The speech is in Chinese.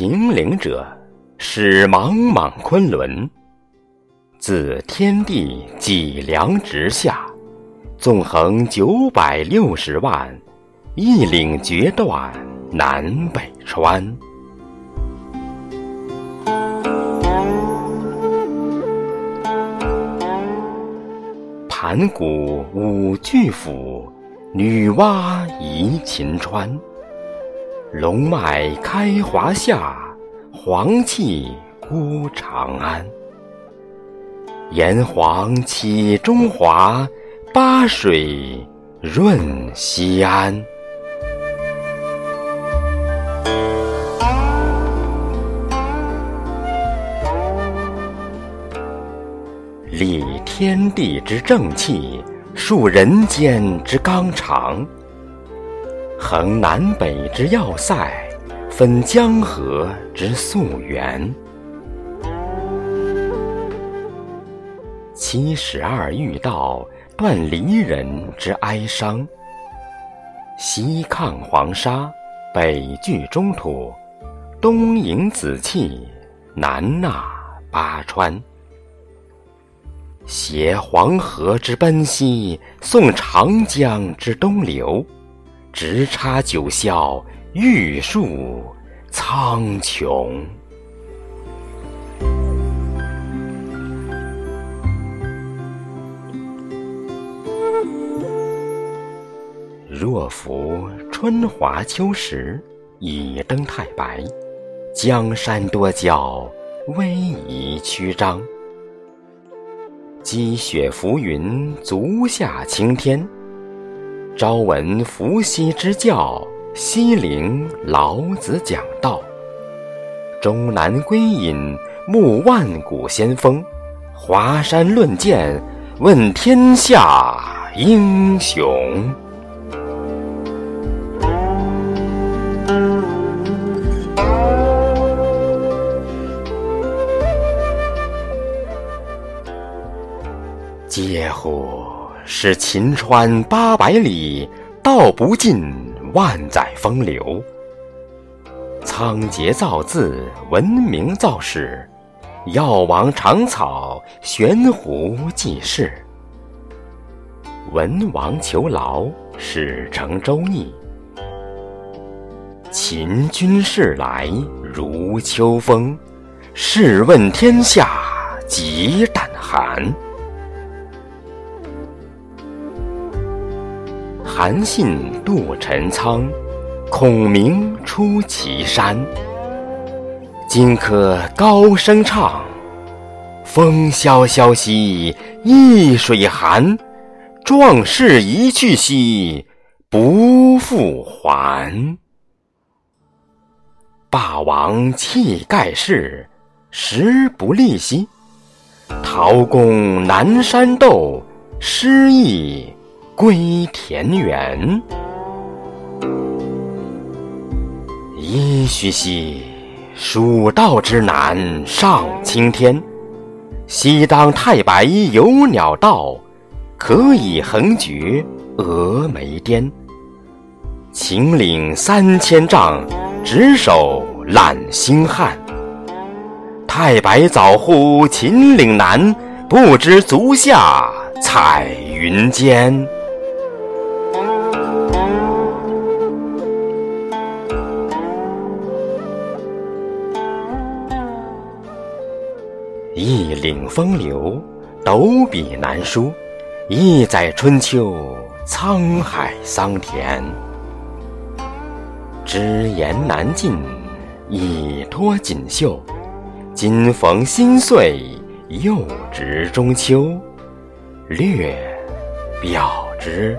秦岭者，始茫茫昆仑。自天地脊梁直下，纵横九百六十万，一岭决断南北川。盘古舞巨斧，女娲移秦川。龙脉开华夏，黄气孤长安。炎黄起中华，八水润西安。立天地之正气，树人间之纲常。衡南北之要塞，分江河之溯源。七十二御道断离人之哀伤。西抗黄沙，北拒中土，东迎紫气，南纳巴川。携黄河之奔西，送长江之东流。直插九霄，玉树苍穹。若夫春华秋实，以登太白，江山多娇，逶迤曲张。积雪浮云，足下青天。朝闻伏羲之教，夕聆老子讲道。终南归隐，慕万古先锋。华山论剑，问天下英雄。嗟乎！是秦川八百里，道不尽万载风流。仓颉造字，文明造史，药王尝草，悬壶济世。文王求劳，始成周易。秦军事来如秋风，试问天下几胆寒？韩信渡陈仓，孔明出祁山。荆轲高声唱，风萧萧兮易水寒。壮士一去兮不复还。霸王气盖世，时不利兮。陶公南山斗，失意。归田园，噫吁兮！蜀道之难上青天，西当太白有鸟道，可以横绝峨眉巅。秦岭三千丈，直手揽星汉。太白早乎秦岭南，不知足下彩云间。一领风流，斗笔难书；一载春秋，沧海桑田。只言难尽，已脱锦绣。今逢新岁，又值中秋。略表之。